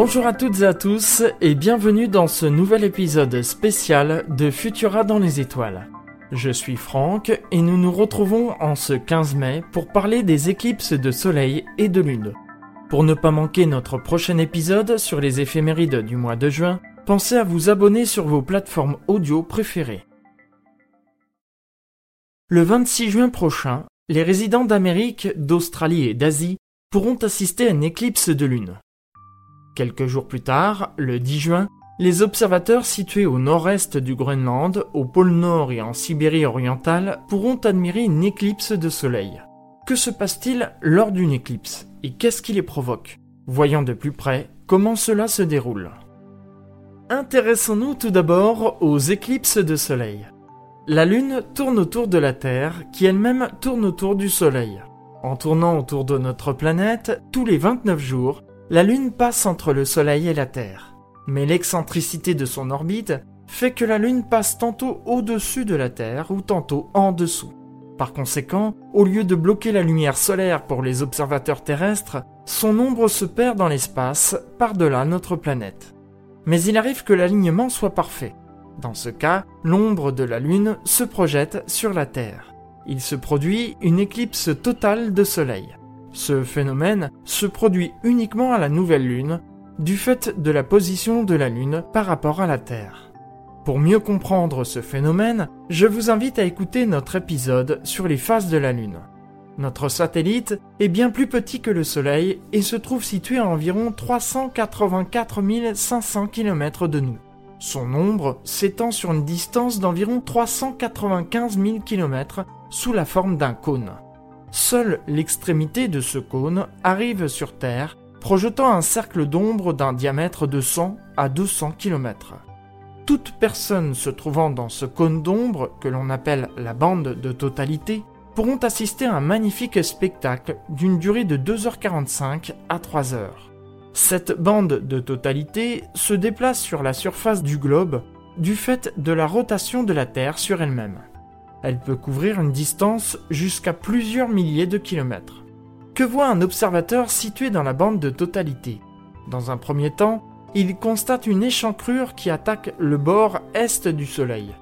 Bonjour à toutes et à tous et bienvenue dans ce nouvel épisode spécial de Futura dans les étoiles. Je suis Franck et nous nous retrouvons en ce 15 mai pour parler des éclipses de soleil et de lune. Pour ne pas manquer notre prochain épisode sur les éphémérides du mois de juin, pensez à vous abonner sur vos plateformes audio préférées. Le 26 juin prochain, les résidents d'Amérique, d'Australie et d'Asie pourront assister à une éclipse de lune. Quelques jours plus tard, le 10 juin, les observateurs situés au nord-est du Groenland, au pôle Nord et en Sibérie orientale pourront admirer une éclipse de soleil. Que se passe-t-il lors d'une éclipse et qu'est-ce qui les provoque? Voyons de plus près comment cela se déroule. Intéressons-nous tout d'abord aux éclipses de soleil. La Lune tourne autour de la Terre qui elle-même tourne autour du Soleil. En tournant autour de notre planète, tous les 29 jours, la Lune passe entre le Soleil et la Terre. Mais l'excentricité de son orbite fait que la Lune passe tantôt au-dessus de la Terre ou tantôt en dessous. Par conséquent, au lieu de bloquer la lumière solaire pour les observateurs terrestres, son ombre se perd dans l'espace par-delà notre planète. Mais il arrive que l'alignement soit parfait. Dans ce cas, l'ombre de la Lune se projette sur la Terre. Il se produit une éclipse totale de Soleil. Ce phénomène se produit uniquement à la nouvelle Lune, du fait de la position de la Lune par rapport à la Terre. Pour mieux comprendre ce phénomène, je vous invite à écouter notre épisode sur les phases de la Lune. Notre satellite est bien plus petit que le Soleil et se trouve situé à environ 384 500 km de nous. Son ombre s'étend sur une distance d'environ 395 000 km sous la forme d'un cône. Seule l'extrémité de ce cône arrive sur Terre, projetant un cercle d'ombre d'un diamètre de 100 à 200 km. Toute personne se trouvant dans ce cône d'ombre, que l'on appelle la bande de totalité, pourront assister à un magnifique spectacle d'une durée de 2h45 à 3h. Cette bande de totalité se déplace sur la surface du globe du fait de la rotation de la Terre sur elle-même. Elle peut couvrir une distance jusqu'à plusieurs milliers de kilomètres. Que voit un observateur situé dans la bande de totalité? Dans un premier temps, il constate une échancrure qui attaque le bord est du Soleil.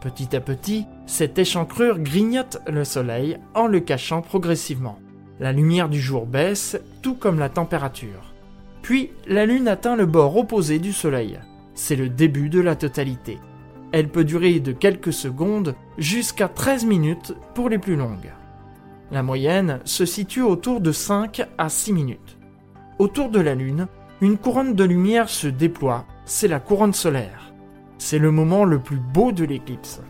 Petit à petit, cette échancrure grignote le Soleil en le cachant progressivement. La lumière du jour baisse, tout comme la température. Puis, la Lune atteint le bord opposé du Soleil. C'est le début de la totalité. Elle peut durer de quelques secondes jusqu'à 13 minutes pour les plus longues. La moyenne se situe autour de 5 à 6 minutes. Autour de la Lune, une couronne de lumière se déploie, c'est la couronne solaire. C'est le moment le plus beau de l'éclipse.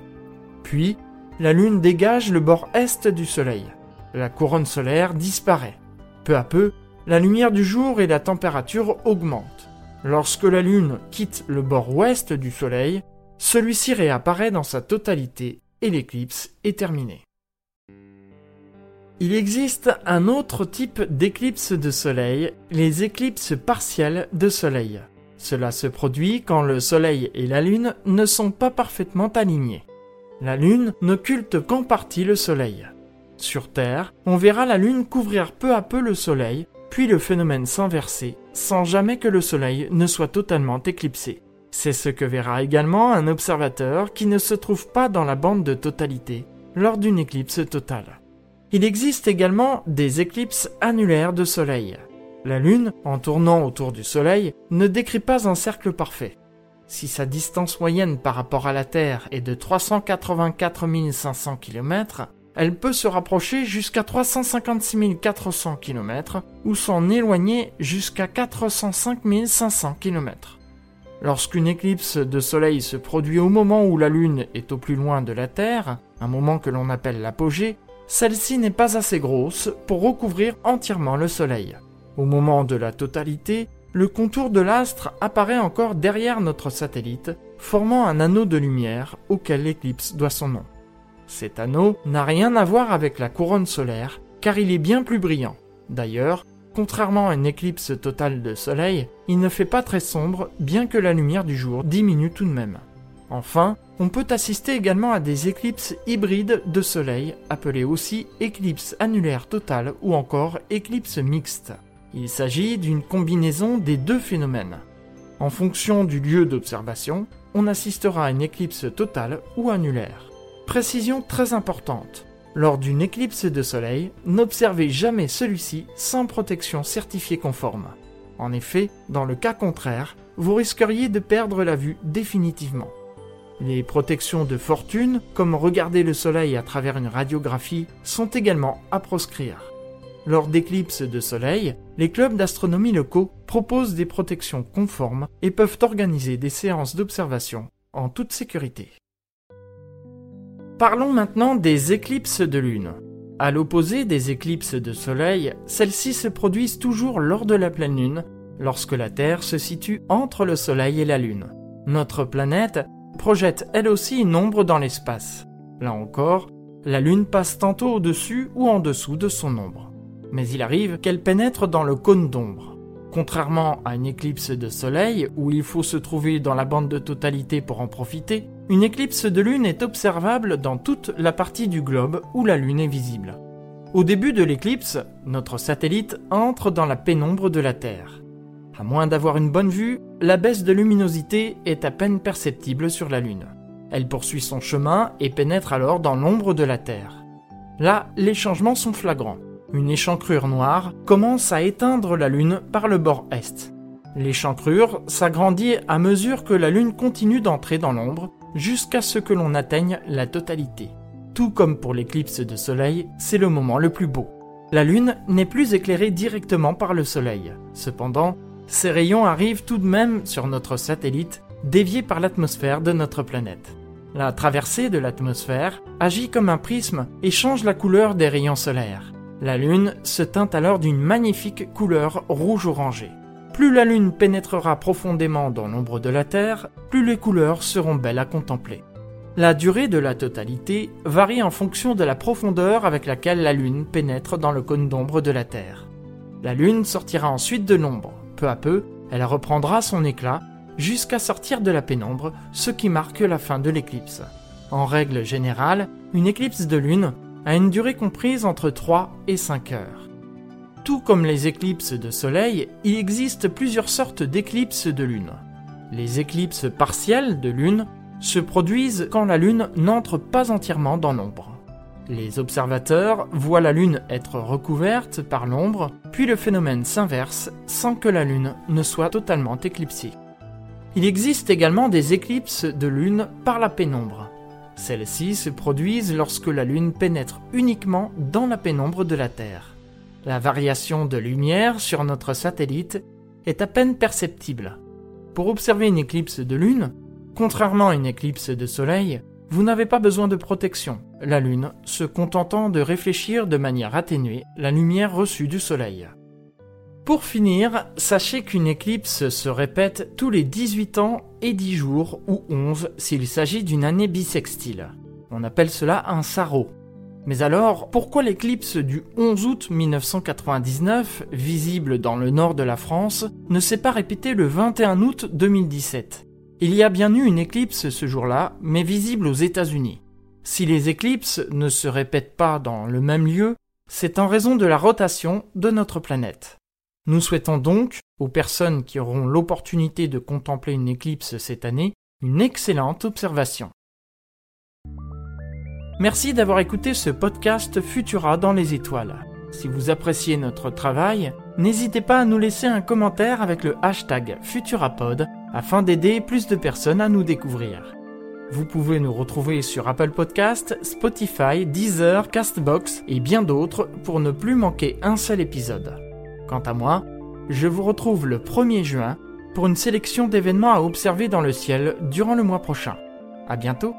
Puis, la Lune dégage le bord est du Soleil. La couronne solaire disparaît. Peu à peu, la lumière du jour et la température augmentent. Lorsque la Lune quitte le bord ouest du Soleil, celui-ci réapparaît dans sa totalité et l'éclipse est terminée. Il existe un autre type d'éclipse de soleil, les éclipses partielles de soleil. Cela se produit quand le soleil et la lune ne sont pas parfaitement alignés. La lune n'occulte qu'en partie le soleil. Sur Terre, on verra la lune couvrir peu à peu le soleil, puis le phénomène s'inverser, sans jamais que le soleil ne soit totalement éclipsé. C'est ce que verra également un observateur qui ne se trouve pas dans la bande de totalité lors d'une éclipse totale. Il existe également des éclipses annulaires de Soleil. La Lune, en tournant autour du Soleil, ne décrit pas un cercle parfait. Si sa distance moyenne par rapport à la Terre est de 384 500 km, elle peut se rapprocher jusqu'à 356 400 km ou s'en éloigner jusqu'à 405 500 km. Lorsqu'une éclipse de soleil se produit au moment où la Lune est au plus loin de la Terre, un moment que l'on appelle l'apogée, celle-ci n'est pas assez grosse pour recouvrir entièrement le Soleil. Au moment de la totalité, le contour de l'astre apparaît encore derrière notre satellite, formant un anneau de lumière auquel l'éclipse doit son nom. Cet anneau n'a rien à voir avec la couronne solaire, car il est bien plus brillant. D'ailleurs, Contrairement à une éclipse totale de soleil, il ne fait pas très sombre, bien que la lumière du jour diminue tout de même. Enfin, on peut assister également à des éclipses hybrides de soleil, appelées aussi éclipses annulaires totales ou encore éclipses mixtes. Il s'agit d'une combinaison des deux phénomènes. En fonction du lieu d'observation, on assistera à une éclipse totale ou annulaire. Précision très importante. Lors d'une éclipse de soleil, n'observez jamais celui-ci sans protection certifiée conforme. En effet, dans le cas contraire, vous risqueriez de perdre la vue définitivement. Les protections de fortune, comme regarder le soleil à travers une radiographie, sont également à proscrire. Lors d'éclipses de soleil, les clubs d'astronomie locaux proposent des protections conformes et peuvent organiser des séances d'observation en toute sécurité. Parlons maintenant des éclipses de lune. À l'opposé des éclipses de soleil, celles-ci se produisent toujours lors de la pleine lune, lorsque la Terre se situe entre le soleil et la lune. Notre planète projette elle aussi une ombre dans l'espace. Là encore, la lune passe tantôt au-dessus ou en dessous de son ombre. Mais il arrive qu'elle pénètre dans le cône d'ombre. Contrairement à une éclipse de soleil, où il faut se trouver dans la bande de totalité pour en profiter, une éclipse de lune est observable dans toute la partie du globe où la lune est visible. Au début de l'éclipse, notre satellite entre dans la pénombre de la Terre. À moins d'avoir une bonne vue, la baisse de luminosité est à peine perceptible sur la Lune. Elle poursuit son chemin et pénètre alors dans l'ombre de la Terre. Là, les changements sont flagrants. Une échancrure noire commence à éteindre la Lune par le bord est. L'échancrure s'agrandit à mesure que la Lune continue d'entrer dans l'ombre jusqu'à ce que l'on atteigne la totalité. Tout comme pour l'éclipse de Soleil, c'est le moment le plus beau. La Lune n'est plus éclairée directement par le Soleil. Cependant, ces rayons arrivent tout de même sur notre satellite, déviés par l'atmosphère de notre planète. La traversée de l'atmosphère agit comme un prisme et change la couleur des rayons solaires. La Lune se teinte alors d'une magnifique couleur rouge orangé. Plus la Lune pénétrera profondément dans l'ombre de la Terre, plus les couleurs seront belles à contempler. La durée de la totalité varie en fonction de la profondeur avec laquelle la Lune pénètre dans le cône d'ombre de la Terre. La Lune sortira ensuite de l'ombre peu à peu, elle reprendra son éclat jusqu'à sortir de la pénombre, ce qui marque la fin de l'éclipse. En règle générale, une éclipse de lune a une durée comprise entre 3 et 5 heures. Tout comme les éclipses de soleil, il existe plusieurs sortes d'éclipses de lune. Les éclipses partielles de lune se produisent quand la lune n'entre pas entièrement dans l'ombre. Les observateurs voient la Lune être recouverte par l'ombre, puis le phénomène s'inverse sans que la Lune ne soit totalement éclipsée. Il existe également des éclipses de Lune par la pénombre. Celles-ci se produisent lorsque la Lune pénètre uniquement dans la pénombre de la Terre. La variation de lumière sur notre satellite est à peine perceptible. Pour observer une éclipse de Lune, contrairement à une éclipse de Soleil, vous n'avez pas besoin de protection, la Lune se contentant de réfléchir de manière atténuée la lumière reçue du Soleil. Pour finir, sachez qu'une éclipse se répète tous les 18 ans et 10 jours ou 11 s'il s'agit d'une année bissextile. On appelle cela un sarro. Mais alors, pourquoi l'éclipse du 11 août 1999, visible dans le nord de la France, ne s'est pas répétée le 21 août 2017 il y a bien eu une éclipse ce jour-là, mais visible aux États-Unis. Si les éclipses ne se répètent pas dans le même lieu, c'est en raison de la rotation de notre planète. Nous souhaitons donc, aux personnes qui auront l'opportunité de contempler une éclipse cette année, une excellente observation. Merci d'avoir écouté ce podcast Futura dans les étoiles. Si vous appréciez notre travail, n'hésitez pas à nous laisser un commentaire avec le hashtag Futurapod afin d'aider plus de personnes à nous découvrir. Vous pouvez nous retrouver sur Apple Podcast, Spotify, Deezer, Castbox et bien d'autres pour ne plus manquer un seul épisode. Quant à moi, je vous retrouve le 1er juin pour une sélection d'événements à observer dans le ciel durant le mois prochain. À bientôt!